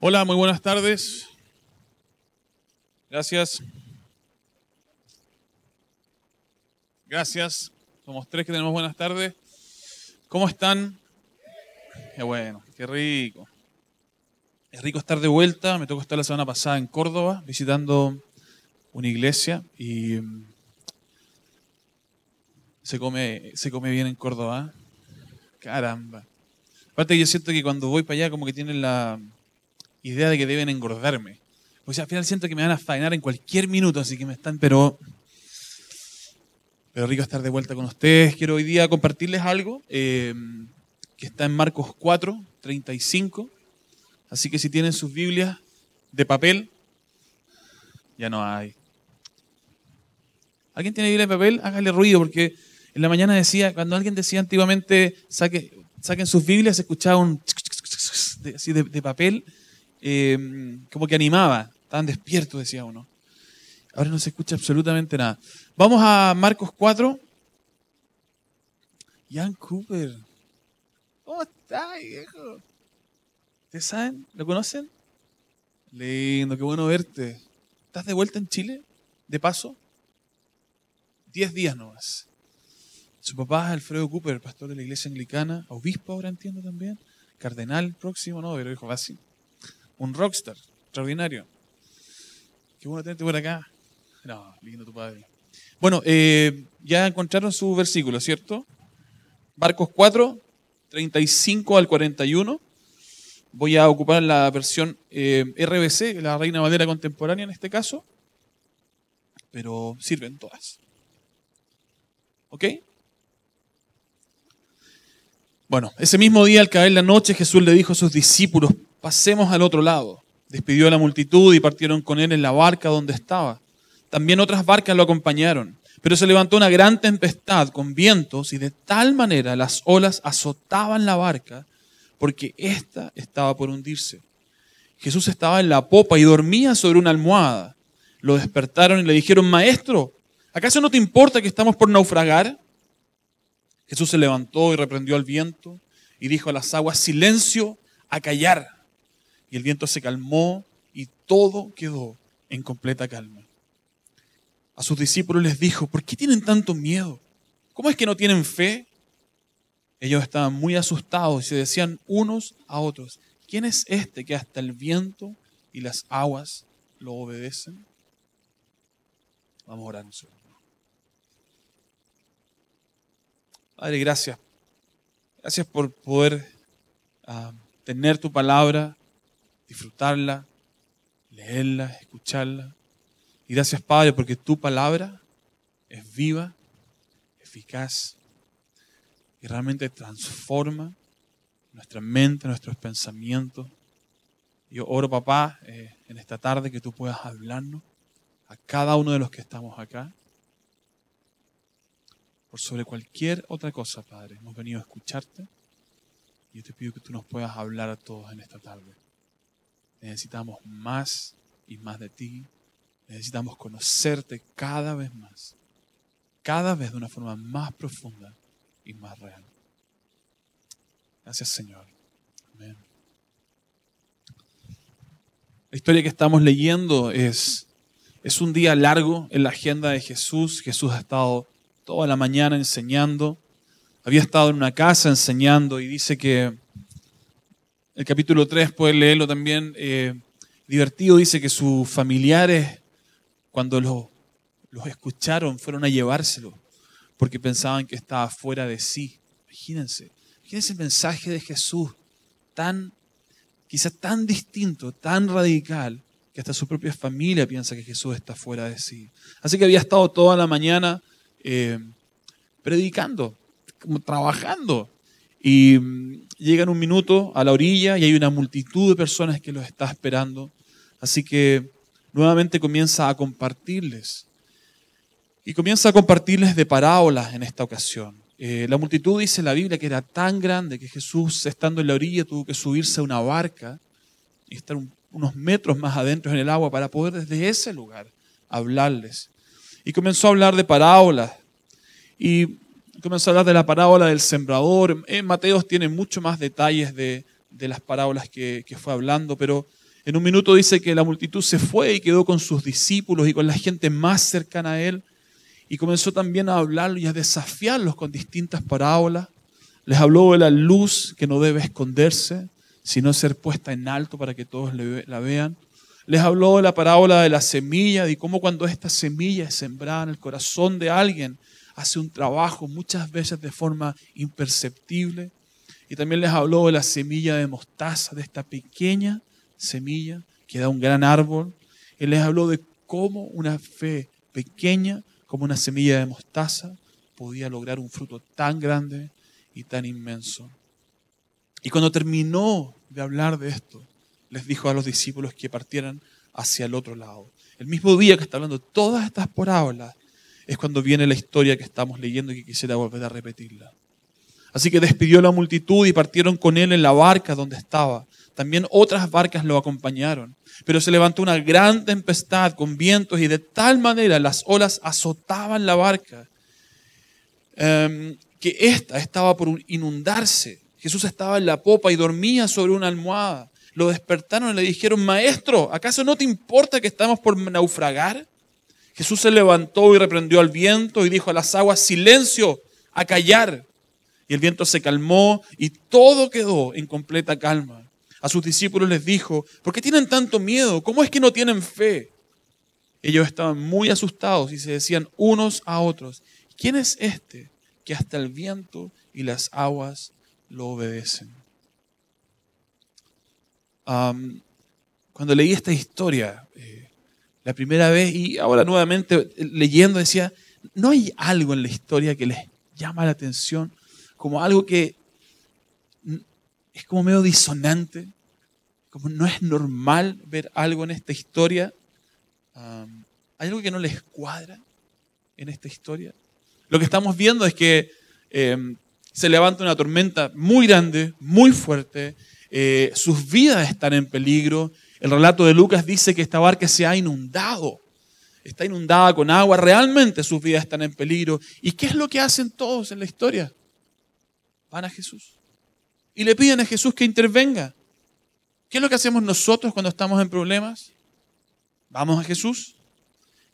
Hola, muy buenas tardes. Gracias. Gracias. Somos tres que tenemos buenas tardes. ¿Cómo están? Qué bueno, qué rico. Es rico estar de vuelta. Me tocó estar la semana pasada en Córdoba visitando una iglesia y mm, se come, se come bien en Córdoba. Caramba. Aparte yo siento que cuando voy para allá como que tienen la idea de que deben engordarme. O sea, al final siento que me van a faenar en cualquier minuto, así que me están, pero pero rico estar de vuelta con ustedes. Quiero hoy día compartirles algo eh, que está en Marcos 4, 35. Así que si tienen sus Biblias de papel, ya no hay. ¿Alguien tiene Biblia de papel? Hágale ruido, porque en la mañana decía, cuando alguien decía antiguamente, saque, saquen sus Biblias, se escuchaba un así de, de papel, eh, como que animaba. Estaban despiertos, decía uno. Ahora no se escucha absolutamente nada. Vamos a Marcos 4. Jan Cooper. ¿Cómo está, viejo? ¿Ustedes saben? ¿Lo conocen? Lindo, qué bueno verte. ¿Estás de vuelta en Chile? ¿De paso? Diez días nomás. Su papá es Alfredo Cooper, pastor de la iglesia anglicana, obispo ahora entiendo también, cardenal próximo, no, pero dijo así. Un rockstar, extraordinario. Qué bueno tenerte por acá. No, lindo tu padre. Bueno, eh, ya encontraron su versículo, ¿cierto? Marcos 4, 35 al 41. Voy a ocupar la versión eh, RBC, la Reina Valera Contemporánea en este caso, pero sirven todas. ¿Ok? Bueno, ese mismo día al caer la noche Jesús le dijo a sus discípulos, pasemos al otro lado. Despidió a la multitud y partieron con él en la barca donde estaba. También otras barcas lo acompañaron. Pero se levantó una gran tempestad con vientos y de tal manera las olas azotaban la barca porque ésta estaba por hundirse. Jesús estaba en la popa y dormía sobre una almohada. Lo despertaron y le dijeron, Maestro, ¿acaso no te importa que estamos por naufragar? Jesús se levantó y reprendió al viento y dijo a las aguas, silencio, a callar. Y el viento se calmó y todo quedó en completa calma. A sus discípulos les dijo, ¿por qué tienen tanto miedo? ¿Cómo es que no tienen fe? Ellos estaban muy asustados y se decían unos a otros, ¿quién es este que hasta el viento y las aguas lo obedecen? Vamos a orar un segundo. Padre, gracias. Gracias por poder uh, tener tu palabra, disfrutarla, leerla, escucharla. Y gracias, Padre, porque tu palabra es viva, eficaz y realmente transforma nuestra mente, nuestros pensamientos. Yo oro, papá, eh, en esta tarde que tú puedas hablarnos a cada uno de los que estamos acá. Por sobre cualquier otra cosa, Padre, hemos venido a escucharte. Y yo te pido que tú nos puedas hablar a todos en esta tarde. Necesitamos más y más de ti. Necesitamos conocerte cada vez más. Cada vez de una forma más profunda y más real. Gracias Señor. Amén. La historia que estamos leyendo es, es un día largo en la agenda de Jesús. Jesús ha estado toda la mañana enseñando. Había estado en una casa enseñando y dice que el capítulo 3, puede leerlo también, eh, divertido, dice que sus familiares, cuando los escucharon, fueron a llevárselo, porque pensaban que estaba fuera de sí. Imagínense, imagínense el mensaje de Jesús, tan, quizá tan distinto, tan radical, que hasta su propia familia piensa que Jesús está fuera de sí. Así que había estado toda la mañana eh, predicando, trabajando. Y mm, llegan un minuto a la orilla y hay una multitud de personas que los está esperando. Así que nuevamente comienza a compartirles. Y comienza a compartirles de parábolas en esta ocasión. Eh, la multitud dice en la Biblia que era tan grande que Jesús, estando en la orilla, tuvo que subirse a una barca y estar unos metros más adentro en el agua para poder desde ese lugar hablarles. Y comenzó a hablar de parábolas. Y comenzó a hablar de la parábola del sembrador. En Mateos tiene mucho más detalles de, las parábolas que, fue hablando, pero En un minuto dice que la multitud se fue y quedó con sus discípulos y con la gente más cercana a él. Y comenzó también a hablar y a desafiarlos con distintas parábolas. Les habló de la luz que no debe esconderse, sino ser puesta en alto para que todos la vean. Les habló de la parábola de la semilla, y cómo cuando esta semilla es sembrada en el corazón de alguien, hace un trabajo muchas veces de forma imperceptible. Y también les habló de la semilla de mostaza, de esta pequeña semilla que da un gran árbol. Y les habló de cómo una fe pequeña como una semilla de mostaza podía lograr un fruto tan grande y tan inmenso. Y cuando terminó de hablar de esto, les dijo a los discípulos que partieran hacia el otro lado. El mismo día que está hablando todas estas parábolas es cuando viene la historia que estamos leyendo y que quisiera volver a repetirla. Así que despidió la multitud y partieron con él en la barca donde estaba. También otras barcas lo acompañaron. Pero se levantó una gran tempestad con vientos y de tal manera las olas azotaban la barca em, que ésta estaba por inundarse. Jesús estaba en la popa y dormía sobre una almohada. Lo despertaron y le dijeron, Maestro, ¿acaso no te importa que estamos por naufragar? Jesús se levantó y reprendió al viento y dijo a las aguas, Silencio, a callar. Y el viento se calmó y todo quedó en completa calma a sus discípulos les dijo, ¿por qué tienen tanto miedo? ¿Cómo es que no tienen fe? Ellos estaban muy asustados y se decían unos a otros, ¿quién es este que hasta el viento y las aguas lo obedecen? Cuando leí esta historia eh, la primera vez y ahora nuevamente leyendo decía, ¿no hay algo en la historia que les llama la atención como algo que es como medio disonante, como no es normal ver algo en esta historia. ¿Hay algo que no les cuadra en esta historia? Lo que estamos viendo es que em, se levanta una tormenta muy grande, muy fuerte, eh, sus vidas están en peligro. El relato de Lucas dice que esta barca se ha inundado, está inundada con agua, realmente sus vidas están en peligro. ¿Y qué es lo que hacen todos en la historia? Van a Jesús y le piden a Jesús que intervenga. ¿Qué es lo que hacemos nosotros cuando estamos en problemas? Vamos a Jesús.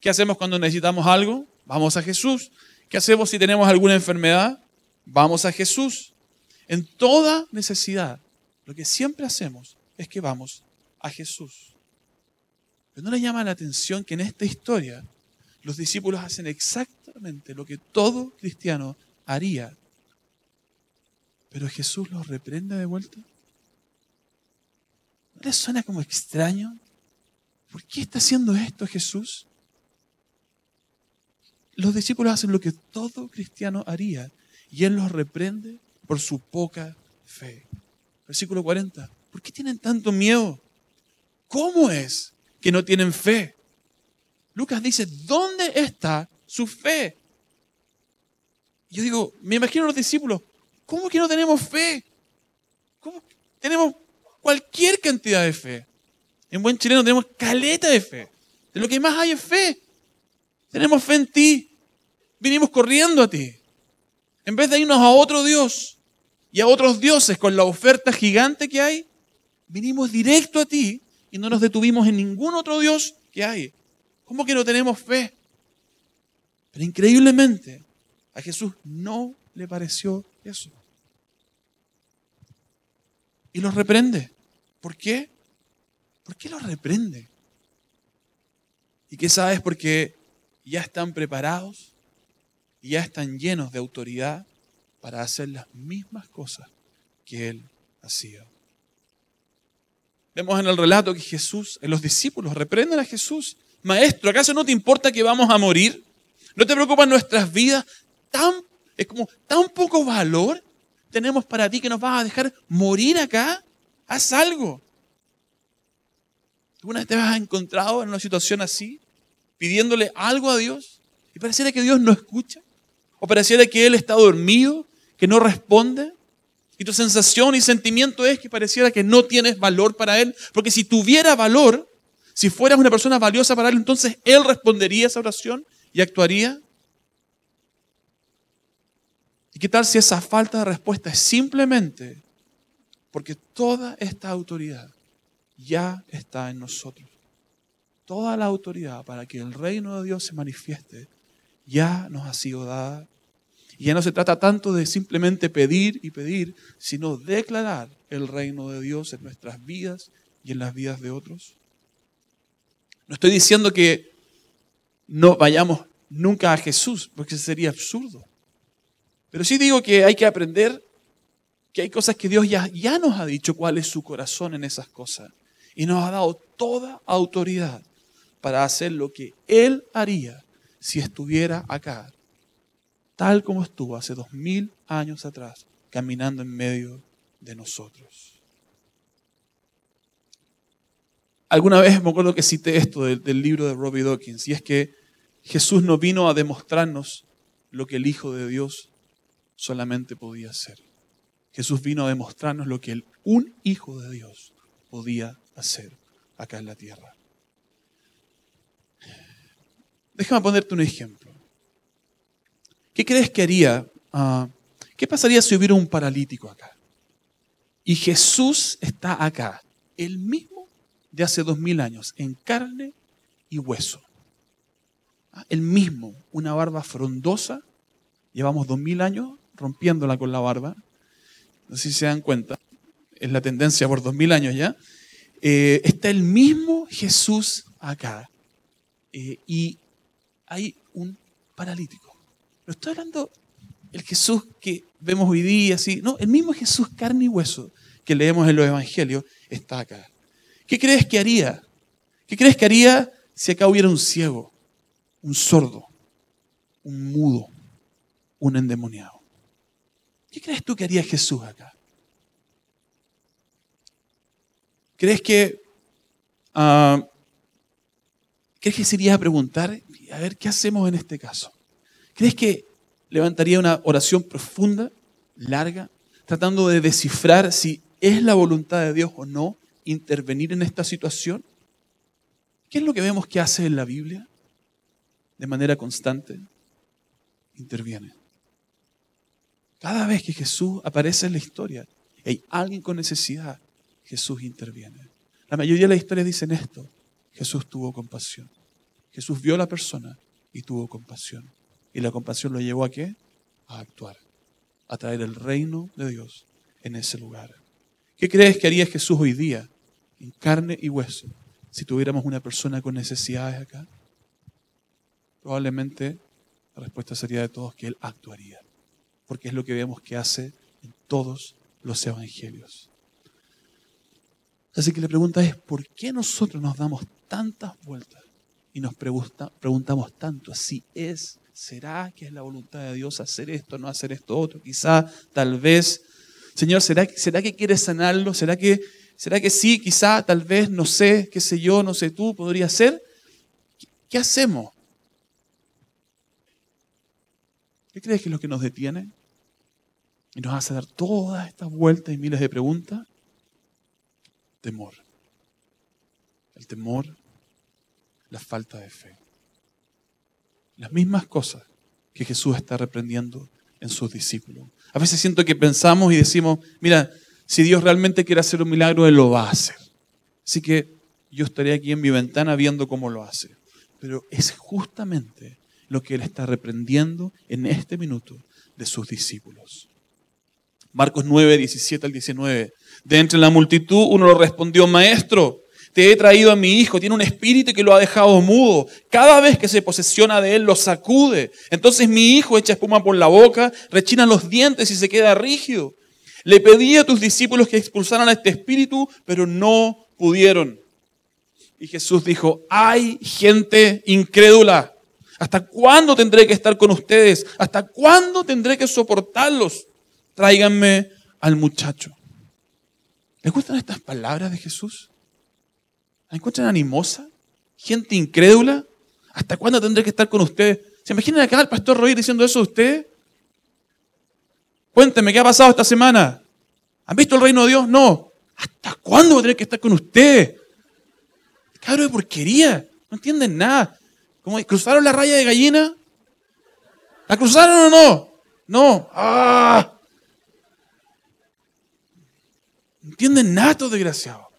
¿Qué hacemos cuando necesitamos algo? Vamos a Jesús. ¿Qué hacemos si tenemos alguna enfermedad? Vamos a Jesús. En toda necesidad, lo que siempre hacemos es que vamos a Jesús. Pero no le llama la atención que en esta historia los discípulos hacen exactamente lo que todo cristiano haría pero Jesús los reprende de vuelta. ¿No les suena como extraño? ¿Por qué está haciendo esto Jesús? Los discípulos hacen lo que todo cristiano haría y Él los reprende por su poca fe. Versículo 40. ¿Por qué tienen tanto miedo? ¿Cómo es que no tienen fe? Lucas dice, ¿dónde está su fe? Yo digo, me imagino a los discípulos, ¿Cómo que no tenemos fe? ¿Cómo? Tenemos cualquier cantidad de fe. En buen chileno tenemos caleta de fe. De lo que más hay es fe. Tenemos fe en ti. Vinimos corriendo a ti. En vez de irnos a otro Dios y a otros dioses con la oferta gigante que hay, vinimos directo a ti y no nos detuvimos en ningún otro Dios que hay. ¿Cómo que no tenemos fe? Pero increíblemente, a Jesús no le pareció eso. Y los reprende. ¿Por qué? ¿Por qué los reprende? ¿Y qué sabes? Porque ya están preparados y ya están llenos de autoridad para hacer las mismas cosas que él hacía. Vemos en el relato que Jesús, en los discípulos, reprenden a Jesús. Maestro, ¿acaso no te importa que vamos a morir? ¿No te preocupan nuestras vidas? Tan es como tan poco valor tenemos para ti que nos vas a dejar morir acá. Haz algo. ¿Alguna vez te has encontrado en una situación así, pidiéndole algo a Dios y pareciera que Dios no escucha? ¿O pareciera que Él está dormido, que no responde? Y tu sensación y sentimiento es que pareciera que no tienes valor para Él. Porque si tuviera valor, si fueras una persona valiosa para Él, entonces Él respondería esa oración y actuaría. ¿Y qué tal si esa falta de respuesta es simplemente porque toda esta autoridad ya está en nosotros. Toda la autoridad para que el reino de Dios se manifieste ya nos ha sido dada. Y ya no se trata tanto de simplemente pedir y pedir, sino declarar el reino de Dios en nuestras vidas y en las vidas de otros. No estoy diciendo que no vayamos nunca a Jesús, porque sería absurdo. Pero sí digo que hay que aprender que hay cosas que Dios ya, ya nos ha dicho cuál es su corazón en esas cosas. Y nos ha dado toda autoridad para hacer lo que Él haría si estuviera acá, tal como estuvo hace dos mil años atrás, caminando en medio de nosotros. Alguna vez me acuerdo que cité esto del, libro de Robbie Dawkins, y es que Jesús no vino a demostrarnos lo que el Hijo de Dios solamente podía hacer. Jesús vino a demostrarnos lo que un Hijo de Dios podía hacer acá en la tierra. Déjame ponerte un ejemplo. ¿Qué crees que haría? Ah, ¿Qué pasaría si hubiera un paralítico acá? Y Jesús está acá, el mismo de hace dos mil años, en carne y hueso. Ah, el mismo, una barba frondosa, llevamos dos mil años rompiéndola con la barba, no sé si se dan cuenta, es la tendencia por dos mil años ya, eh, está el mismo Jesús acá. Eh, y hay un paralítico. No estoy hablando el Jesús que vemos hoy día, así. No, el mismo Jesús carne y hueso que leemos en los evangelios está acá. ¿Qué crees que haría? ¿Qué crees que haría si acá hubiera un ciego, un sordo, un mudo, un endemoniado? ¿Qué crees tú que haría Jesús acá? ¿Crees que, uh, ¿crees que se iría a preguntar, a ver, ¿qué hacemos en este caso? ¿Crees que levantaría una oración profunda, larga, tratando de descifrar si es la voluntad de Dios o no intervenir en esta situación? ¿Qué es lo que vemos que hace en la Biblia? De manera constante, interviene. Cada vez que Jesús aparece en la historia, hay alguien con necesidad, Jesús interviene. La mayoría de las historias dicen esto. Jesús tuvo compasión. Jesús vio a la persona y tuvo compasión. Y la compasión lo llevó a qué? A actuar, a traer el reino de Dios en ese lugar. ¿Qué crees que haría Jesús hoy día, en carne y hueso, si tuviéramos una persona con necesidades acá? Probablemente la respuesta sería de todos que Él actuaría porque es lo que vemos que hace en todos los evangelios. Así que la pregunta es, ¿por qué nosotros nos damos tantas vueltas y nos preguntamos tanto si es, será que es la voluntad de Dios hacer esto, no hacer esto otro? Quizá, tal vez. Señor, ¿será, ¿será que quieres sanarlo? ¿Será que, ¿Será que sí? Quizá, tal vez, no sé, qué sé yo, no sé tú, podría ser. ¿Qué hacemos? ¿Qué crees que es lo que nos detiene? Y nos hace dar todas estas vueltas y miles de preguntas. Temor. El temor, la falta de fe. Las mismas cosas que Jesús está reprendiendo en sus discípulos. A veces siento que pensamos y decimos, mira, si Dios realmente quiere hacer un milagro, Él lo va a hacer. Así que yo estaré aquí en mi ventana viendo cómo lo hace. Pero es justamente lo que Él está reprendiendo en este minuto de sus discípulos. Marcos 9, 17 al 19. De entre la multitud uno lo respondió, Maestro, te he traído a mi hijo, tiene un espíritu que lo ha dejado mudo. Cada vez que se posesiona de él lo sacude. Entonces mi hijo echa espuma por la boca, rechina los dientes y se queda rígido. Le pedí a tus discípulos que expulsaran a este espíritu, pero no pudieron. Y Jesús dijo, hay gente incrédula. ¿Hasta cuándo tendré que estar con ustedes? ¿Hasta cuándo tendré que soportarlos? Tráiganme al muchacho. ¿Les gustan estas palabras de Jesús? ¿La encuentran animosa? ¿Gente incrédula? ¿Hasta cuándo tendré que estar con ustedes? ¿Se imaginan acá al pastor Roy diciendo eso a ustedes? Cuéntenme, ¿qué ha pasado esta semana? ¿Han visto el reino de Dios? No. ¿Hasta cuándo tendré que estar con ustedes? Cabro de porquería. No entienden nada. ¿Cómo cruzaron la raya de gallina? ¿La cruzaron o no? No. ¡Ah! ¿Entienden nada estos desgraciados?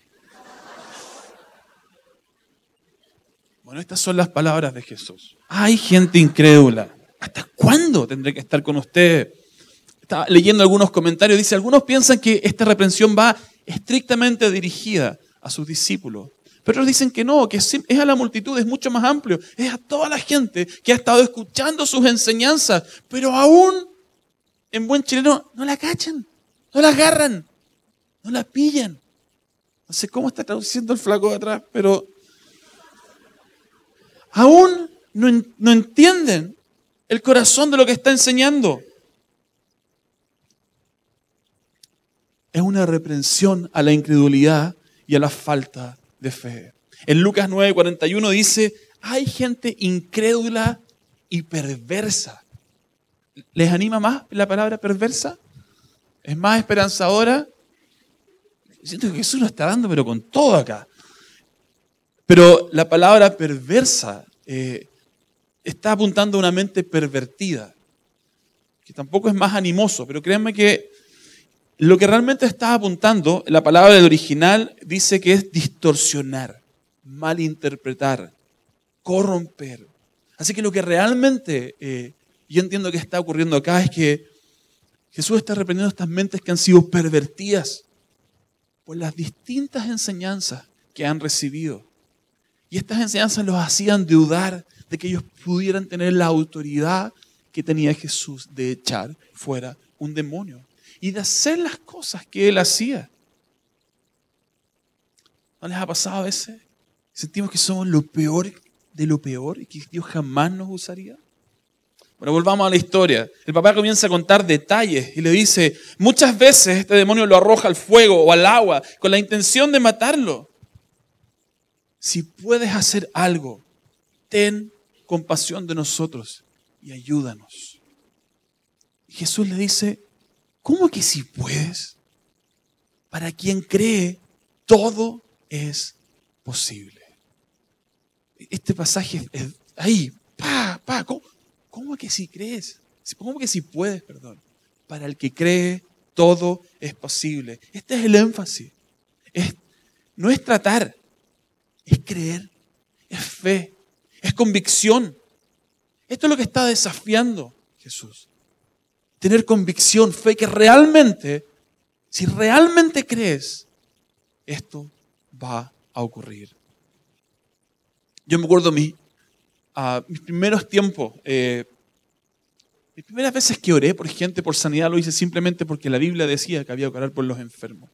Bueno, estas son las palabras de Jesús. Hay gente incrédula. ¿Hasta cuándo tendré que estar con usted? Estaba leyendo algunos comentarios. Dice, algunos piensan que esta reprensión va estrictamente dirigida a sus discípulos. Pero otros dicen que no, que es a la multitud, es mucho más amplio. Es a toda la gente que ha estado escuchando sus enseñanzas, pero aún en buen chileno no la cachan, no la agarran, no la pillan. No sé cómo está traduciendo el flaco de atrás, pero aún no, no entienden el corazón de lo que está enseñando. Es una reprensión a la incredulidad y a la falta de fe. En Lucas 9:41 dice, hay gente incrédula y perversa. ¿Les anima más la palabra perversa? ¿Es más esperanzadora? Siento que Jesús lo está dando, pero con todo acá. Pero la palabra perversa eh, está apuntando a una mente pervertida, que tampoco es más animoso, pero créanme que lo que realmente está apuntando, la palabra del original dice que es distorsionar, malinterpretar, corromper. Así que lo que realmente eh, yo entiendo que está ocurriendo acá es que Jesús está reprendiendo estas mentes que han sido pervertidas por las distintas enseñanzas que han recibido. Y estas enseñanzas los hacían dudar de que ellos pudieran tener la autoridad que tenía Jesús de echar fuera un demonio y de hacer las cosas que él hacía. ¿No les ha pasado a veces? Sentimos que somos lo peor de lo peor y que Dios jamás nos usaría. Bueno, volvamos a la historia. El papá comienza a contar detalles y le dice, muchas veces este demonio lo arroja al fuego o al agua con la intención de matarlo. Si puedes hacer algo, ten compasión de nosotros y ayúdanos. Jesús le dice, ¿cómo que si puedes? Para quien cree, todo es posible. Este pasaje es ahí, pa, pa, ¿cómo? ¿Cómo que si crees? ¿Cómo que si puedes, perdón? Para el que cree, todo es posible. Este es el énfasis. no es tratar, es creer, es fe, es convicción. Esto es lo que está desafiando Jesús. Tener convicción, fe, que realmente, si realmente crees, esto va a ocurrir. Yo me acuerdo mi, mis primeros tiempos, eh, mis primeras veces que oré por gente, por sanidad, lo hice simplemente porque la Biblia decía que había que orar por los enfermos.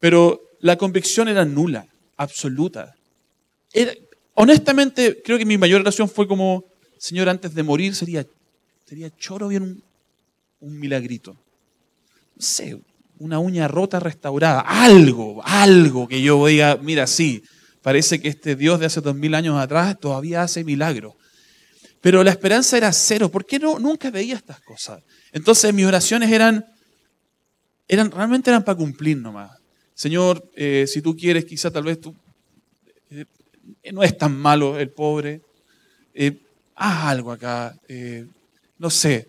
Pero la convicción era nula, absoluta. honestamente, creo que mi mayor oración fue como, Señor, antes de morir sería, sería choro bien un, un milagrito. No sé, una uña rota restaurada, algo, algo que yo diga, mira, sí, Parece que este Dios de hace dos mil años atrás todavía hace milagros. Pero la esperanza era cero. ¿Por qué no, nunca veía estas cosas? Entonces mis oraciones eran, eran realmente eran para cumplir nomás. Señor, eh, si tú quieres, quizá tal vez tú eh, no es tan malo el pobre. Eh, haz algo acá. no sé.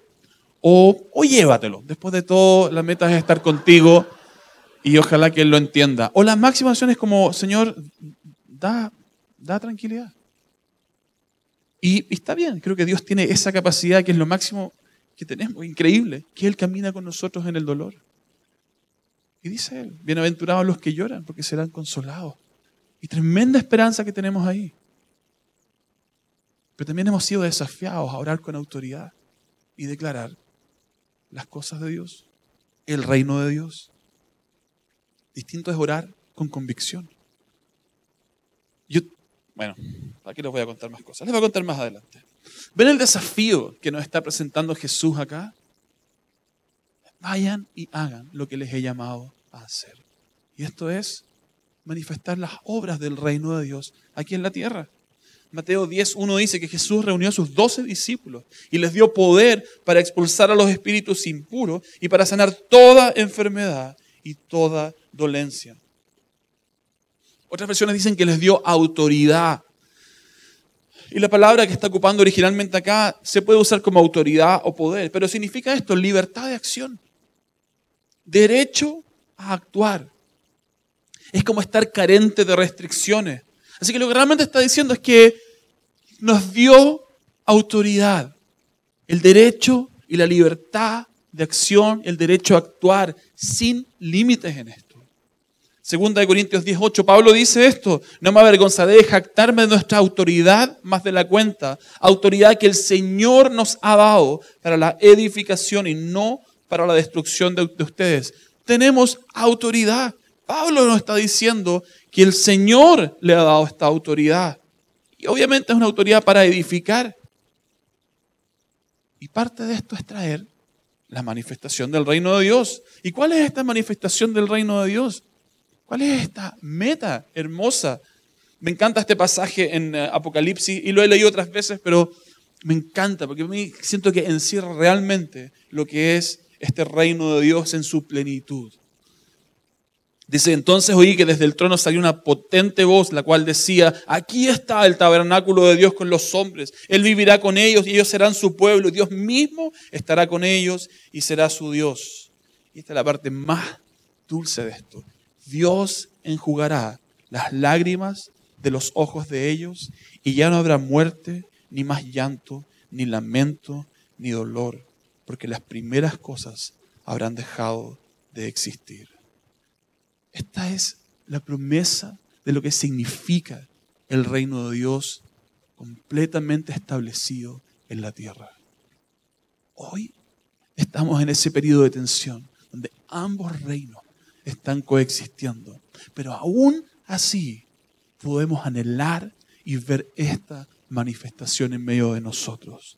O, o llévatelo. Después de todo, la meta es estar contigo y ojalá que Él lo entienda. O las máximas acciones como, Señor, da, tranquilidad. Y, está bien, creo que Dios tiene esa capacidad que es lo máximo que tenemos, increíble, que Él camina con nosotros en el dolor. Y dice Él, bienaventurados los que lloran porque serán consolados. Y tremenda esperanza que tenemos ahí. Pero también hemos sido desafiados a orar con autoridad y declarar las cosas de Dios, el reino de Dios. Distinto es orar con convicción. Yo, bueno, aquí les voy a contar más cosas. Les voy a contar más adelante. ¿Ven el desafío que nos está presentando Jesús acá? Vayan y hagan lo que les he llamado a hacer. Y esto es manifestar las obras del reino de Dios aquí en la tierra. Mateo 10.1 dice que Jesús reunió a sus doce discípulos y les dio poder para expulsar a los espíritus impuros y para sanar toda enfermedad y toda dolencia. Otras versiones dicen que les dio autoridad. Y la palabra que está ocupando originalmente acá se puede usar como autoridad o poder, pero significa esto, libertad de acción, derecho a actuar. Es como estar carente de restricciones. Así que lo que realmente está diciendo es que nos dio autoridad, el derecho y la libertad de acción, el derecho a actuar sin límites en esto. Segunda de Corintios 18, Pablo dice esto, no me avergonzaré de jactarme de nuestra autoridad más de la cuenta, autoridad que el Señor nos ha dado para la edificación y no para la destrucción de, de ustedes. Tenemos autoridad. Pablo nos está diciendo que el Señor le ha dado esta autoridad. Y obviamente es una autoridad para edificar. Y parte de esto es traer la manifestación del reino de Dios. ¿Y cuál es esta manifestación del reino de Dios? ¿Cuál es esta meta hermosa? Me encanta este pasaje en eh, Apocalipsis y lo he leído otras veces, pero me encanta porque a mí siento que encierra realmente lo que es este reino de Dios en su plenitud. Dice, entonces oí que desde el trono salió una potente voz, la cual decía, aquí está el tabernáculo de Dios con los hombres, Él vivirá con ellos y ellos serán su pueblo, Dios mismo estará con ellos y será su Dios. Y esta es la parte más dulce de esto. Dios enjugará las lágrimas de los ojos de ellos y ya no habrá muerte, ni más llanto, ni lamento, ni dolor, porque las primeras cosas habrán dejado de existir. Esta es la promesa de lo que significa el reino de Dios completamente establecido en la tierra. Hoy estamos en ese periodo de tensión donde ambos reinos están coexistiendo. Pero aún así podemos anhelar y ver esta manifestación en medio de nosotros.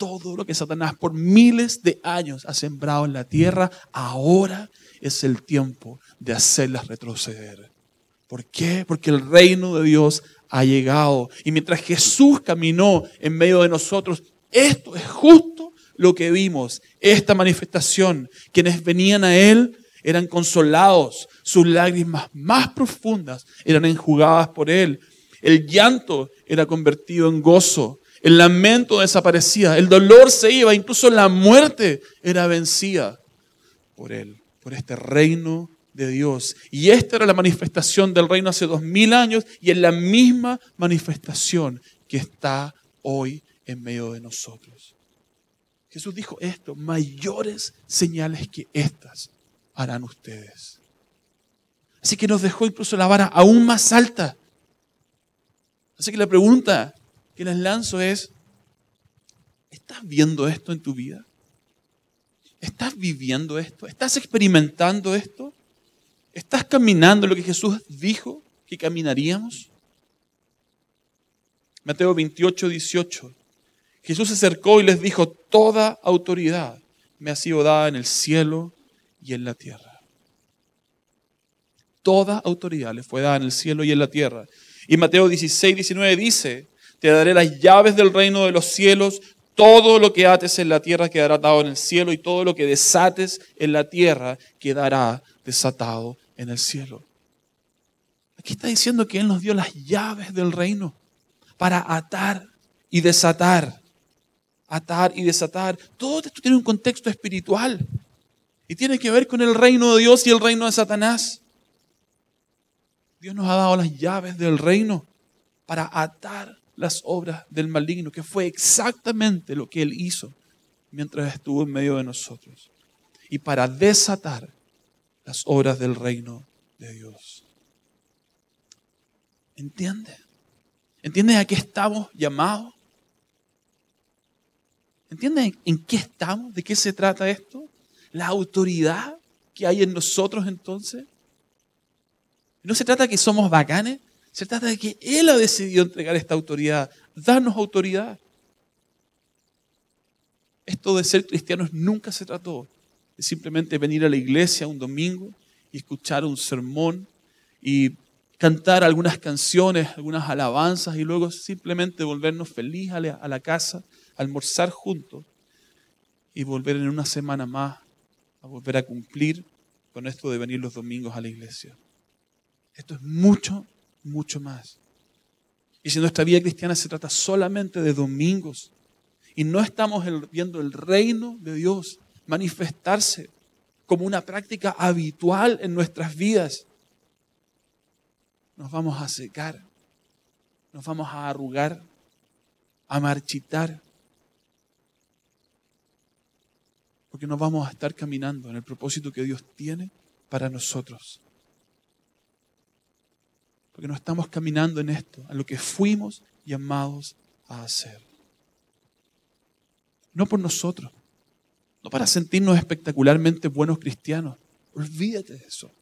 Todo lo que Satanás por miles de años ha sembrado en la tierra, ahora es el tiempo de hacerlas retroceder. ¿Por qué? Porque el reino de Dios ha llegado. Y mientras Jesús caminó en medio de nosotros, esto es justo lo que vimos, esta manifestación. Quienes venían a Él eran consolados, sus lágrimas más profundas eran enjugadas por Él. El llanto era convertido en gozo, el lamento desaparecía, el dolor se iba, incluso la muerte era vencida por Él, por este reino de Dios. Y esta era la manifestación del reino hace dos mil años y es la misma manifestación que está hoy en medio de nosotros. Jesús dijo esto, mayores señales que estas harán ustedes. Así que nos dejó incluso la vara aún más alta. Así que la pregunta que les lanzo es, ¿estás viendo esto en tu vida? ¿Estás viviendo esto? ¿Estás experimentando esto? ¿Estás caminando lo que Jesús dijo que caminaríamos? Mateo 28, 18. Jesús se acercó y les dijo, toda autoridad me ha sido dada en el cielo y en la tierra. Toda autoridad le fue dada en el cielo y en la tierra. Y Mateo 16, 19 dice, te daré las llaves del reino de los cielos, todo lo que ates en la tierra quedará atado en el cielo y todo lo que desates en la tierra quedará desatado en el cielo. Aquí está diciendo que Él nos dio las llaves del reino para atar y desatar. Atar y desatar. Todo esto tiene un contexto espiritual. Y tiene que ver con el reino de Dios y el reino de Satanás. Dios nos ha dado las llaves del reino para atar las obras del maligno, que fue exactamente lo que Él hizo mientras estuvo en medio de nosotros. Y para desatar las obras del reino de Dios. ¿Entiende? ¿Entiende a qué estamos llamados? ¿Entiende en qué estamos? ¿De qué se trata esto? la autoridad que hay en nosotros entonces. No se trata que somos bacanes, se trata de que Él ha decidido entregar esta autoridad, darnos autoridad. Esto de ser cristianos nunca se trató de simplemente venir a la iglesia un domingo y escuchar un sermón y cantar algunas canciones, algunas alabanzas y luego simplemente volvernos felices a la casa, almorzar juntos y volver en una semana más a volver a cumplir con esto de venir los domingos a la iglesia. Esto es mucho, mucho más. Y si nuestra vida cristiana se trata solamente de domingos y no estamos viendo el reino de Dios manifestarse como una práctica habitual en nuestras vidas, nos vamos a secar nos vamos a arrugar, a marchitar, porque no vamos a estar caminando en el propósito que Dios tiene para nosotros. Porque no estamos caminando en esto, a lo que fuimos llamados a hacer. No por nosotros, no para sentirnos espectacularmente buenos cristianos. Olvídate de eso.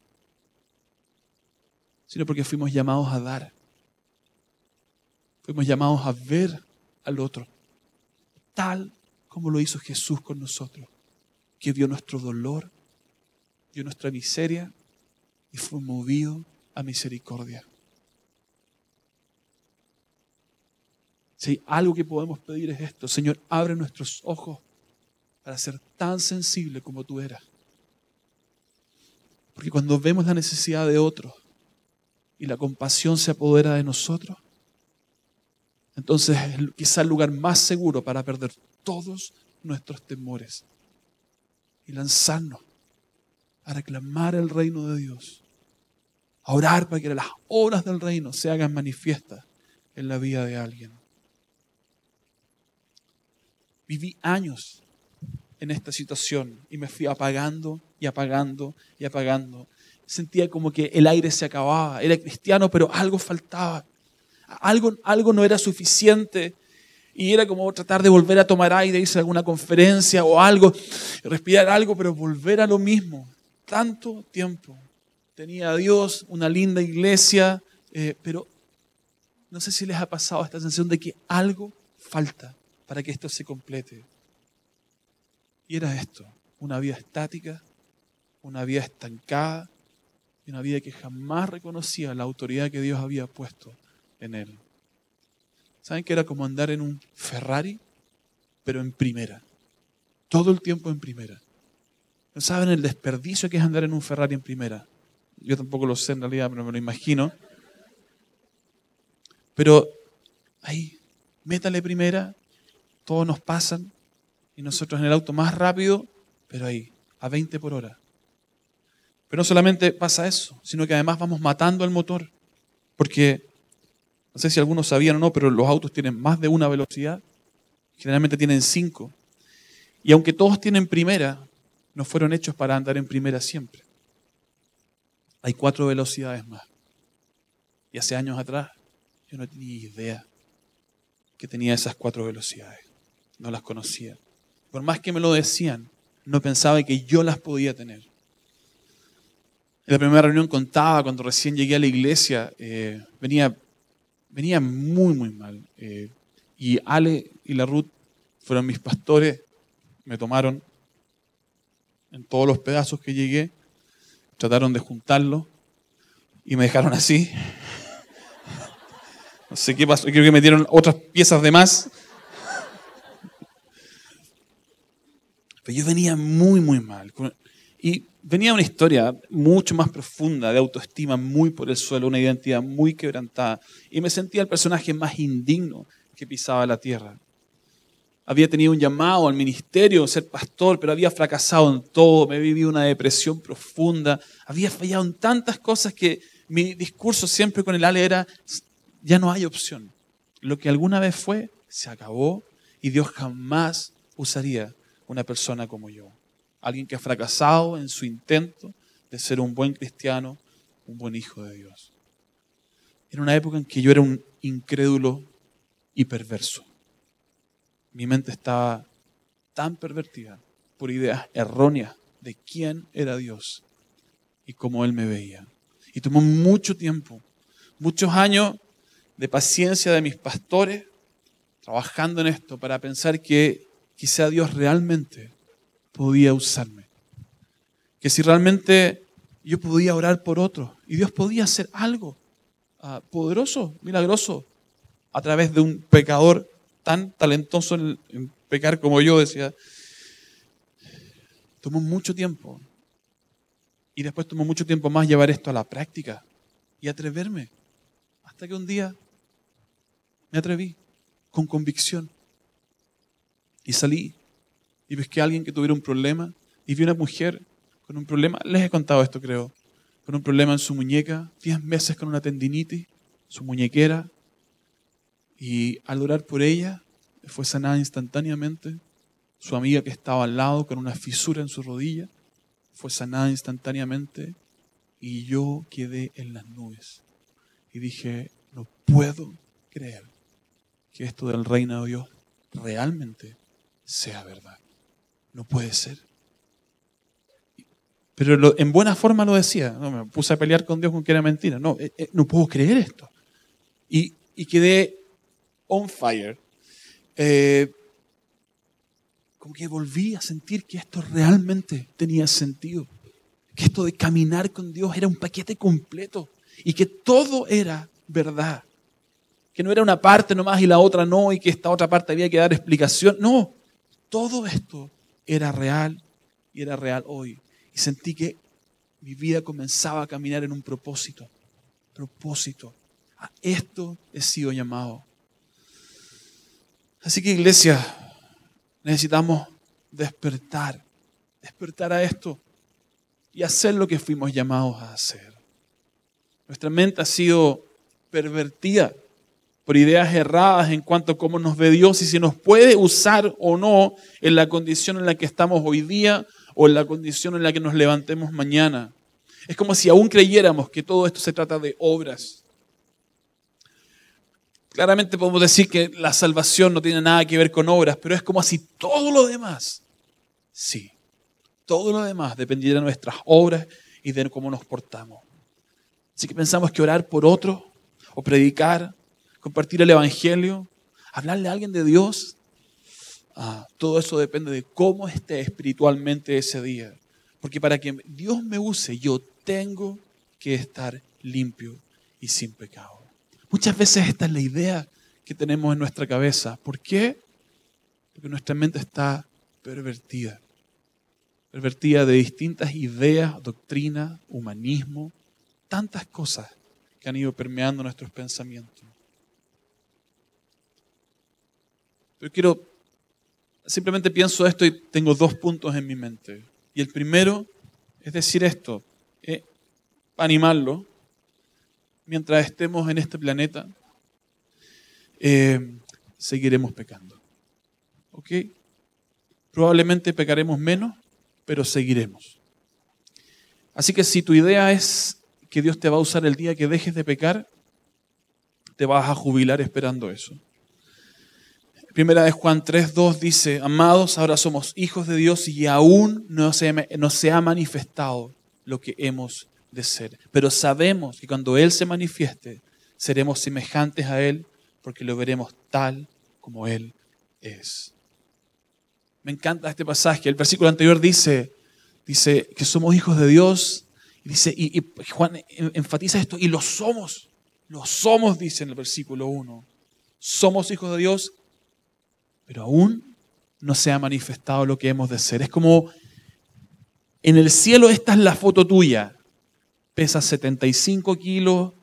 Sino porque fuimos llamados a dar. Fuimos llamados a ver al otro, tal como lo hizo Jesús con nosotros, que vio nuestro dolor, vio nuestra miseria y fue movido a misericordia. Si algo que podemos pedir es esto, Señor, abre nuestros ojos para ser tan sensible como tú eras. Porque cuando vemos la necesidad de otros y la compasión se apodera de nosotros, entonces es quizá el lugar más seguro para perder todos nuestros temores y lanzarnos a reclamar el reino de Dios, a orar para que las obras del reino se hagan manifiestas en la vida de alguien. Viví años en esta situación y me fui apagando y apagando y apagando. Sentía como que el aire se acababa. Era cristiano, pero algo faltaba. Algo, algo no era suficiente. Y era como tratar de volver a tomar aire, irse a alguna conferencia o algo, respirar algo, pero volver a lo mismo. Tanto tiempo. Tenía a Dios, una linda iglesia, eh, pero no sé si les ha pasado esta sensación de que algo falta para que esto se complete. Y era esto, una vida estática, una vida estancada y una vida que jamás reconocía la autoridad que Dios había puesto en él. ¿Saben que era como andar en un Ferrari, pero en primera? Todo el tiempo en primera. ¿No saben el desperdicio que es andar en un Ferrari en primera? Yo tampoco lo sé en realidad, pero me lo imagino. Pero ahí, métale primera, todos nos pasan, y nosotros en el auto más rápido, pero ahí, a 20 por hora. Pero no solamente pasa eso, sino que además vamos matando el motor, porque no sé si algunos sabían o no, pero los autos tienen más de una velocidad, generalmente tienen cinco. Y aunque todos tienen primera, no fueron hechos para andar en primera siempre. Hay cuatro velocidades más. Y hace años atrás yo no tenía idea que tenía esas cuatro velocidades. No las conocía. Por más que me lo decían, no pensaba que yo las podía tener. En la primera reunión contaba, cuando recién llegué a la iglesia, eh, venía, venía muy, muy mal. Eh, y Ale y la Ruth fueron mis pastores, me tomaron en todos los pedazos que llegué, trataron de juntarlo y me dejaron así. No sé qué pasó, creo que metieron otras piezas de más yo venía muy, muy mal. Y venía una historia mucho más profunda, de autoestima muy por el suelo, una identidad muy quebrantada. Y me sentía el personaje más indigno que pisaba la tierra. Había tenido un llamado al ministerio, ser pastor, pero había fracasado en todo, me vivido una depresión profunda, había fallado en tantas cosas que mi discurso siempre con el Ale era, ya no hay opción. Lo que alguna vez fue, se acabó y Dios jamás usaría una persona como yo. Alguien que ha fracasado en su intento de ser un buen cristiano, un buen hijo de Dios. Era una época en que yo era un incrédulo y perverso. Mi mente estaba tan pervertida por ideas erróneas de quién era Dios y cómo Él me veía. Y tomó mucho tiempo, muchos años de paciencia de mis pastores, trabajando en esto para pensar que quizá Dios realmente podía usarme. Que si realmente yo podía orar por otros y Dios podía hacer algo ah, poderoso, milagroso, a través de un pecador tan talentoso en, en pecar como yo, decía. Tomó mucho tiempo. Y después tomó mucho tiempo más llevar esto a la práctica y atreverme. Hasta que un día me atreví con convicción. Y salí y busqué a alguien que tuviera un problema y vi una mujer con un problema, les he contado esto creo, con un problema en su muñeca, 10 meses con una tendinitis, su muñequera, Y al orar por ella, fue sanada instantáneamente. Su amiga que estaba al lado con una fisura en su rodilla, fue sanada instantáneamente. Y yo quedé en las nubes. Y dije, no puedo creer que esto del reino de Dios realmente sea verdad. No puede ser. Pero en buena forma lo decía. No me puse a pelear con Dios con que era mentira. No, eh, eh, no puedo creer esto. Y, quedé on fire. Eh, como que volví a sentir que esto realmente tenía sentido. Que esto de caminar con Dios era un paquete completo. Y que todo era verdad. Que no era una parte nomás y la otra no, y que esta otra parte había que dar explicación. No, todo esto era real y era real hoy. Y sentí que mi vida comenzaba a caminar en un propósito. Propósito. A esto he sido llamado. Así que iglesia, necesitamos despertar, despertar a esto y hacer lo que fuimos llamados a hacer. Nuestra mente ha sido pervertida por ideas erradas en cuanto a cómo nos ve Dios y si nos puede usar o no en la condición en la que estamos hoy día o en la condición en la que nos levantemos mañana. Es como si aún creyéramos que todo esto se trata de obras. Claramente podemos decir que la salvación no tiene nada que ver con obras, pero es como si todo lo demás, sí, todo lo demás dependiera de nuestras obras y de cómo nos portamos. Así que pensamos que orar por otro o predicar compartir el Evangelio, hablarle a alguien de Dios, ah, todo eso depende de cómo esté espiritualmente ese día. Porque para que Dios me use, yo tengo que estar limpio y sin pecado. Muchas veces esta es la idea que tenemos en nuestra cabeza. ¿Por qué? Porque nuestra mente está pervertida. Pervertida de distintas ideas, doctrinas, humanismo, tantas cosas que han ido permeando nuestros pensamientos. Yo quiero, simplemente pienso esto y tengo dos puntos en mi mente. Y el primero es decir esto, eh, animarlo, mientras estemos en este planeta, eh, seguiremos pecando. ¿Ok? Probablemente pecaremos menos, pero seguiremos. Así que si tu idea es que Dios te va a usar el día que dejes de pecar, te vas a jubilar esperando eso. Primera de Juan 3.2 dice, amados, ahora somos hijos de Dios y aún no se, no se ha manifestado lo que hemos de ser. Pero sabemos que cuando Él se manifieste, seremos semejantes a Él porque lo veremos tal como Él es. Me encanta este pasaje. El versículo anterior dice, dice que somos hijos de Dios. Y, dice, y, y Juan enfatiza esto, y lo somos. Lo somos, dice en el versículo 1. Somos hijos de Dios pero aún no se ha manifestado lo que hemos de ser. Es como en el cielo esta es la foto tuya. Pesas 75 kilos,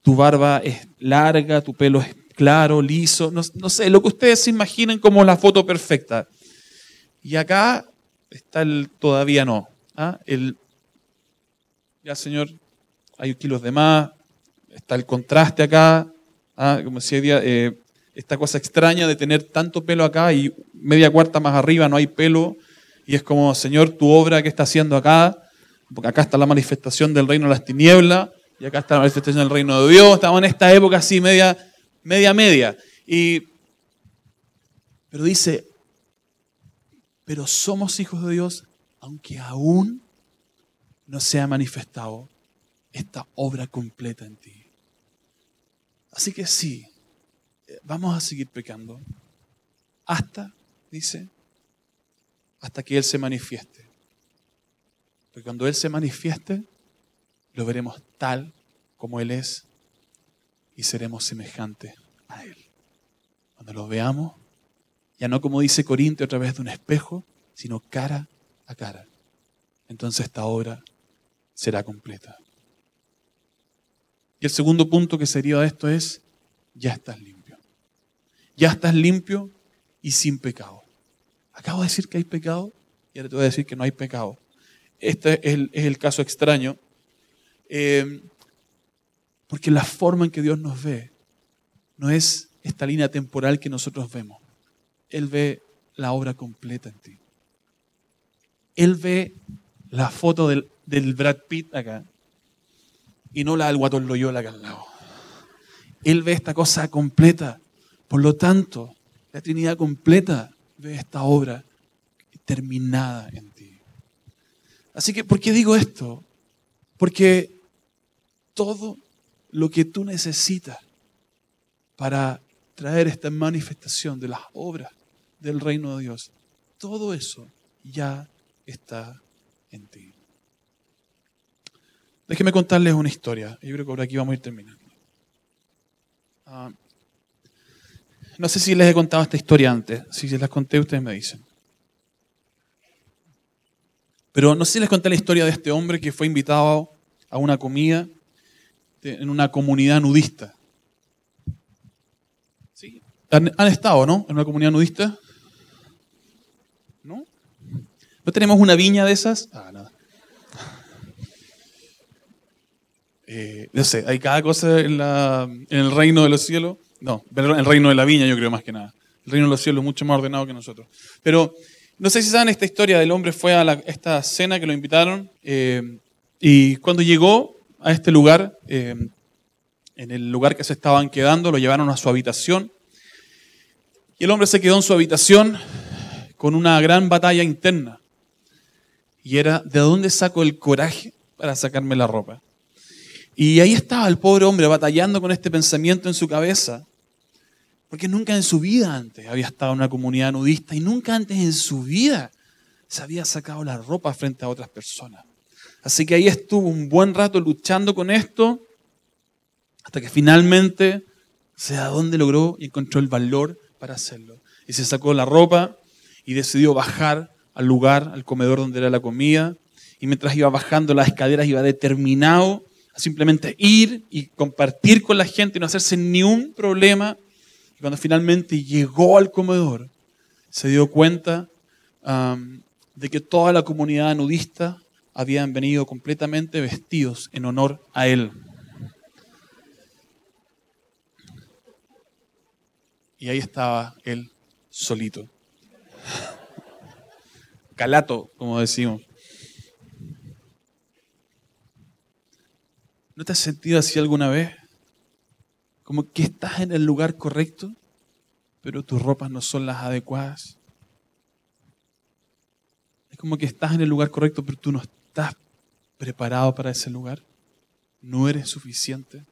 tu barba es larga, tu pelo es claro, liso, no, sé, lo que ustedes se imaginen como la foto perfecta. Y acá está el todavía no. ¿ah? El, ya señor, hay kilos de más, está el contraste acá, ¿ah? como decía, eh, esta cosa extraña de tener tanto pelo acá y media cuarta más arriba no hay pelo. Y es como, Señor, tu obra que está haciendo acá, porque acá está la manifestación del reino de las tinieblas y acá está la manifestación del reino de Dios. Estamos en esta época así, media, media, media. Y, pero dice, pero somos hijos de Dios, aunque aún no se ha manifestado esta obra completa en ti. Así que sí, vamos a seguir pecando hasta, dice, hasta que Él se manifieste. Porque cuando Él se manifieste, lo veremos tal como Él es y seremos semejantes a Él. Cuando lo veamos, ya no como dice Corintio a través de un espejo, sino cara a cara. Entonces esta obra será completa. Y el segundo punto que sería esto es, ya estás libre ya estás limpio y sin pecado. Acabo de decir que hay pecado y ahora te voy a decir que no hay pecado. Este es el, caso extraño. Eh, porque la forma en que Dios nos ve no es esta línea temporal que nosotros vemos. Él ve la obra completa en ti. Él ve la foto del, del Brad Pitt acá y no la del Guatón Loyola acá al lado. Él ve esta cosa completa. Por lo tanto, la Trinidad completa ve esta obra terminada en ti. Así que, ¿por qué digo esto? Porque todo lo que tú necesitas para traer esta manifestación de las obras del reino de Dios, todo eso ya está en ti. Déjenme contarles una historia. Yo creo que por aquí vamos a ir terminando. Ah, no sé si les he contado esta historia antes. Si se las conté, ustedes me dicen. Pero no sé si les conté la historia de este hombre que fue invitado a una comida en una comunidad nudista. ¿Sí? ¿Han, estado, no? En una comunidad nudista. ¿No? ¿No tenemos una viña de esas? Ah, nada. Eh, no sé, hay cada cosa en, el reino de los cielos. No, el reino de la viña yo creo más que nada. El reino de los cielos es mucho más ordenado que nosotros. Pero no sé si saben esta historia del hombre fue a esta cena que lo invitaron eh, y cuando llegó a este lugar, eh, en el lugar que se estaban quedando, lo llevaron a su habitación y el hombre se quedó en su habitación con una gran batalla interna y era, ¿de dónde saco el coraje para sacarme la ropa? Y ahí estaba el pobre hombre batallando con este pensamiento en su cabeza, porque nunca en su vida antes había estado en una comunidad nudista y nunca antes en su vida se había sacado la ropa frente a otras personas. Así que ahí estuvo un buen rato luchando con esto, hasta que finalmente, sé a dónde logró y encontró el valor para hacerlo. Y se sacó la ropa y decidió bajar al lugar, al comedor donde era la comida. Y mientras iba bajando las escaleras iba determinado simplemente ir y compartir con la gente y no hacerse ni un problema. Y cuando finalmente llegó al comedor, se dio cuenta de que toda la comunidad nudista habían venido completamente vestidos en honor a él. Y ahí estaba él solito. Calato, como decimos. ¿No te has sentido así alguna vez? Como que estás en el lugar correcto, pero tus ropas no son las adecuadas. Es como que estás en el lugar correcto, pero tú no estás preparado para ese lugar. No eres suficiente.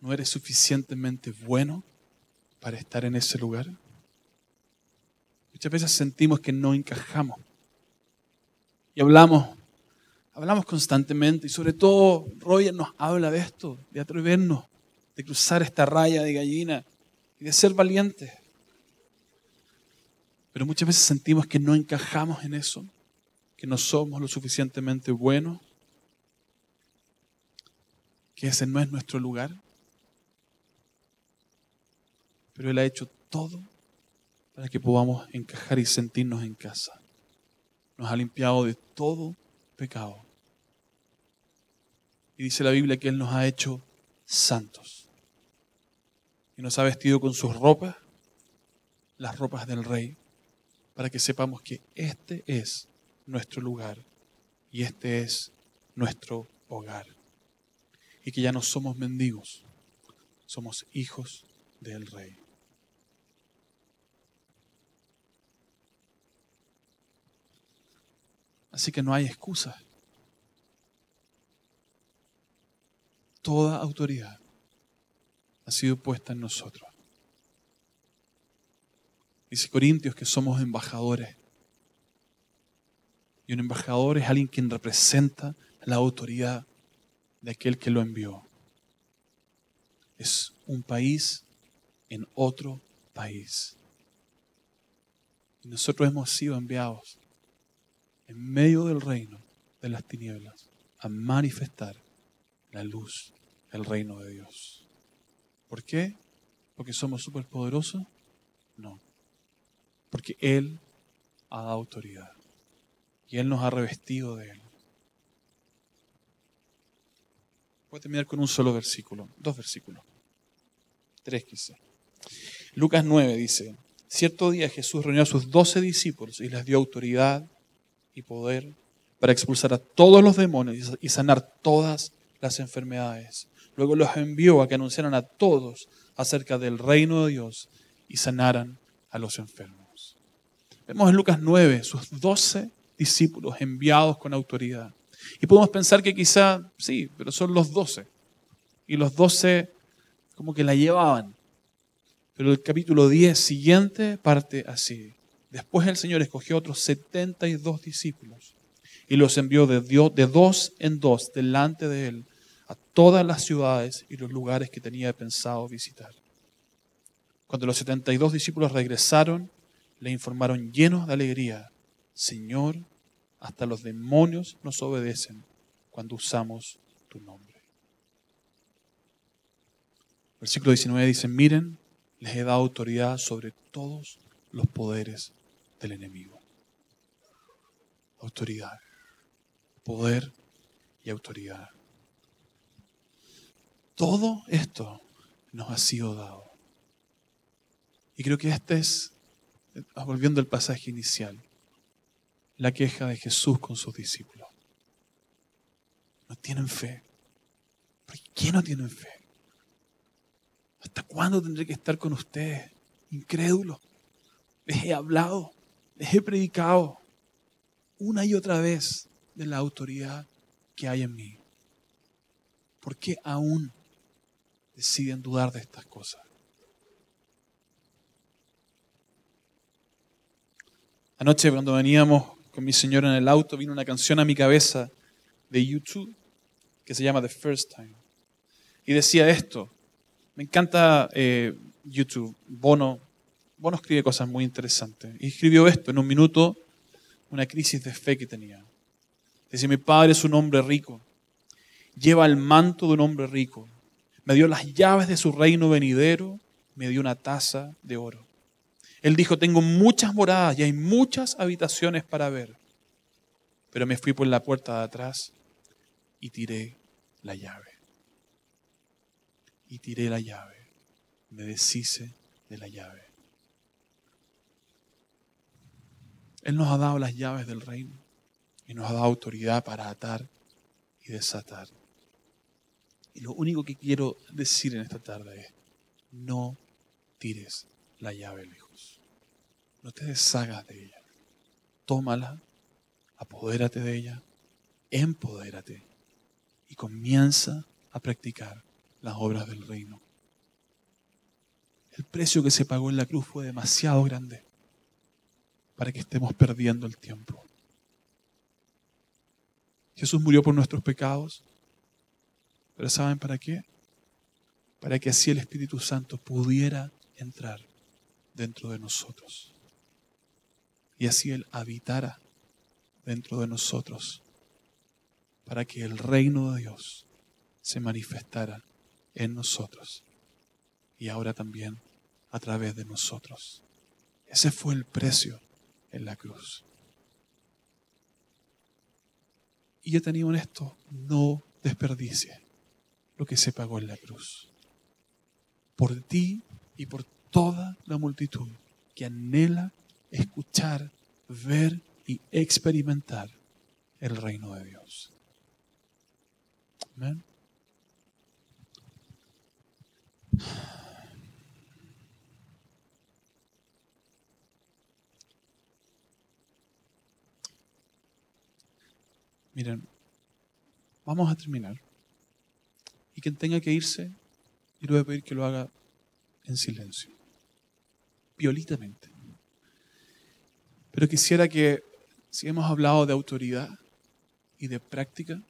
No eres suficientemente bueno para estar en ese lugar. Muchas veces sentimos que no encajamos. Y hablamos Hablamos constantemente y sobre todo Roger nos habla de esto, de atrevernos, de cruzar esta raya de gallina y de ser valientes. Pero muchas veces sentimos que no encajamos en eso, que no somos lo suficientemente buenos, que ese no es nuestro lugar. Pero Él ha hecho todo para que podamos encajar y sentirnos en casa. Nos ha limpiado de todo pecado. Y dice la Biblia que Él nos ha hecho santos. Y nos ha vestido con sus ropas, las ropas del Rey, para que sepamos que este es nuestro lugar y este es nuestro hogar. Y que ya no somos mendigos, somos hijos del Rey. Así que no hay excusas. toda autoridad ha sido puesta en nosotros. Dice Corintios que somos embajadores. Y un embajador es alguien quien representa la autoridad de aquel que lo envió. Es un país en otro país. Y nosotros hemos sido enviados en medio del reino de las tinieblas a manifestar la luz el reino de Dios. ¿Por qué? ¿Porque somos superpoderosos? No. Porque Él ha dado autoridad. Y Él nos ha revestido de Él. Voy a terminar con un solo versículo, dos versículos, tres quizás. Lucas 9 dice, cierto día Jesús reunió a sus doce discípulos y les dio autoridad y poder para expulsar a todos los demonios y sanar todas las enfermedades. Luego los envió a que anunciaran a todos acerca del reino de Dios y sanaran a los enfermos. Vemos en Lucas 9 sus doce discípulos enviados con autoridad. Y podemos pensar que quizá, sí, pero son los doce. Y los doce como que la llevaban. Pero el capítulo 10 siguiente parte así. Después el Señor escogió otros 72 discípulos y los envió de, de dos en dos delante de él a todas las ciudades y los lugares que tenía pensado visitar. Cuando los 72 discípulos regresaron, le informaron llenos de alegría, Señor, hasta los demonios nos obedecen cuando usamos tu nombre. Versículo 19 dice, miren, les he dado autoridad sobre todos los poderes del enemigo. Autoridad, poder y autoridad. Todo esto nos ha sido dado. Y creo que este es, volviendo al pasaje inicial, la queja de Jesús con sus discípulos. No tienen fe. ¿Por qué no tienen fe? ¿Hasta cuándo tendré que estar con ustedes? Incrédulos. Les he hablado, les he predicado una y otra vez de la autoridad que hay en mí. ¿Por qué aún deciden dudar de estas cosas? Anoche cuando veníamos con mi señora en el auto, vino una canción a mi cabeza de YouTube que se llama The First Time. Y decía esto, me encanta eh, YouTube, Bono, Bono escribe cosas muy interesantes. Y escribió esto en un minuto, una crisis de fe que tenía. Dice, mi padre es un hombre rico, lleva el manto de un hombre rico, me dio las llaves de su reino venidero, me dio una taza de oro. Él dijo, tengo muchas moradas y hay muchas habitaciones para ver. Pero me fui por la puerta de atrás y tiré la llave. Y tiré la llave. Me deshice de la llave. Él nos ha dado las llaves del reino y nos ha dado autoridad para atar y desatar. Y lo único que quiero decir en esta tarde es, no tires la llave lejos. No te deshagas de ella. Tómala, apodérate de ella, empodérate y comienza a practicar las obras del reino. El precio que se pagó en la cruz fue demasiado grande para que estemos perdiendo el tiempo. Jesús murió por nuestros pecados, pero ¿saben para qué? Para que así el Espíritu Santo pudiera entrar dentro de nosotros. Y así Él habitara dentro de nosotros. Para que el reino de Dios se manifestara en nosotros. Y ahora también a través de nosotros. Ese fue el precio en la cruz. Y yo tenía un esto, no desperdicie lo que se pagó en la cruz. Por ti y por toda la multitud que anhela escuchar, ver y experimentar el reino de Dios. Amén. Miren, vamos a terminar. Y quien tenga que irse, yo le voy a pedir que lo haga en silencio violitamente. Pero quisiera que, si hemos hablado de autoridad y de práctica,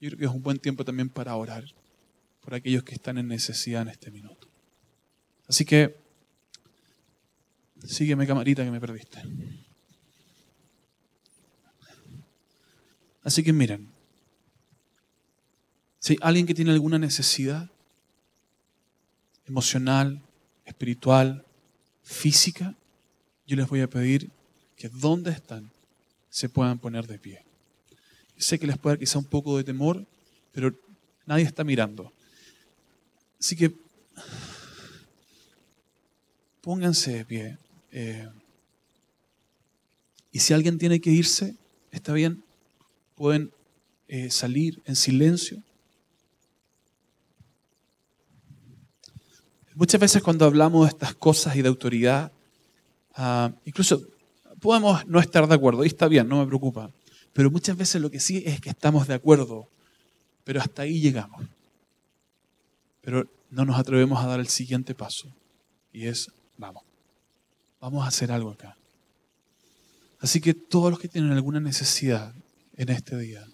yo creo que es un buen tiempo también para orar por aquellos que están en necesidad en este minuto. Así que, sígueme camarita que me perdiste. Así que miren, si hay alguien que tiene alguna necesidad emocional, espiritual, física, yo les voy a pedir que donde están se puedan poner de pie. Sé que les puede dar quizá un poco de temor, pero nadie está mirando. Así que pónganse de pie. Eh, y si alguien tiene que irse, está bien, pueden eh, salir en silencio. Muchas veces cuando hablamos de estas cosas y de autoridad, ah, incluso podemos no estar de acuerdo, y está bien, no me preocupa, pero muchas veces lo que sí es que estamos de acuerdo, pero hasta ahí llegamos. Pero no nos atrevemos a dar el siguiente paso, y es, vamos, vamos a hacer algo acá. Así que todos los que tienen alguna necesidad en este día,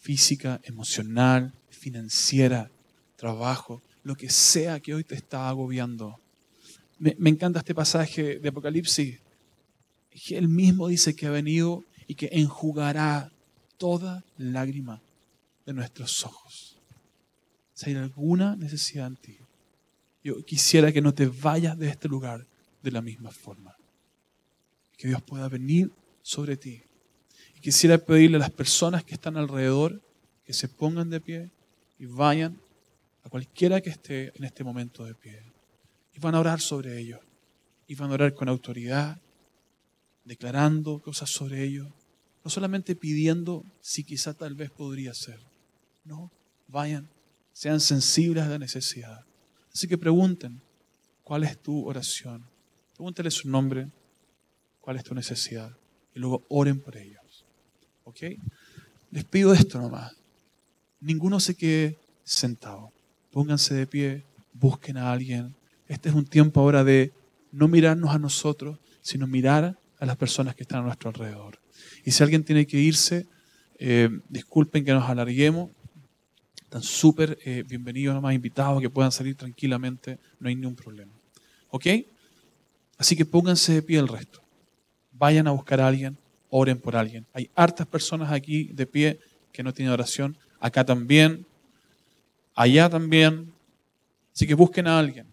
física, emocional, financiera, trabajo, lo que sea que hoy te está agobiando. Me, encanta este pasaje de Apocalipsis. Que él mismo dice que ha venido y que enjugará toda lágrima de nuestros ojos. Si hay alguna necesidad en ti, yo quisiera que no te vayas de este lugar de la misma forma. Que Dios pueda venir sobre ti. Y quisiera pedirle a las personas que están alrededor que se pongan de pie y vayan cualquiera que esté en este momento de pie. Y van a orar sobre ellos. Y van a orar con autoridad, declarando cosas sobre ellos. No solamente pidiendo si quizá tal vez podría ser. No, vayan, sean sensibles a la necesidad. Así que pregunten, ¿cuál es tu oración? Pregúntale su nombre, cuál es tu necesidad. Y luego oren por ellos. ¿Ok? Les pido esto nomás. Ninguno se quede sentado pónganse de pie, busquen a alguien. Este es un tiempo ahora de no mirarnos a nosotros, sino mirar a las personas que están a nuestro alrededor. Y si alguien tiene que irse, eh, disculpen que nos alarguemos. Están súper eh, bienvenidos, nomás invitados, que puedan salir tranquilamente, no hay ningún problema. ¿Ok? Así que pónganse de pie el resto. Vayan a buscar a alguien, oren por alguien. Hay hartas personas aquí de pie que no tienen oración. Acá también allá también. Así que busquen a alguien.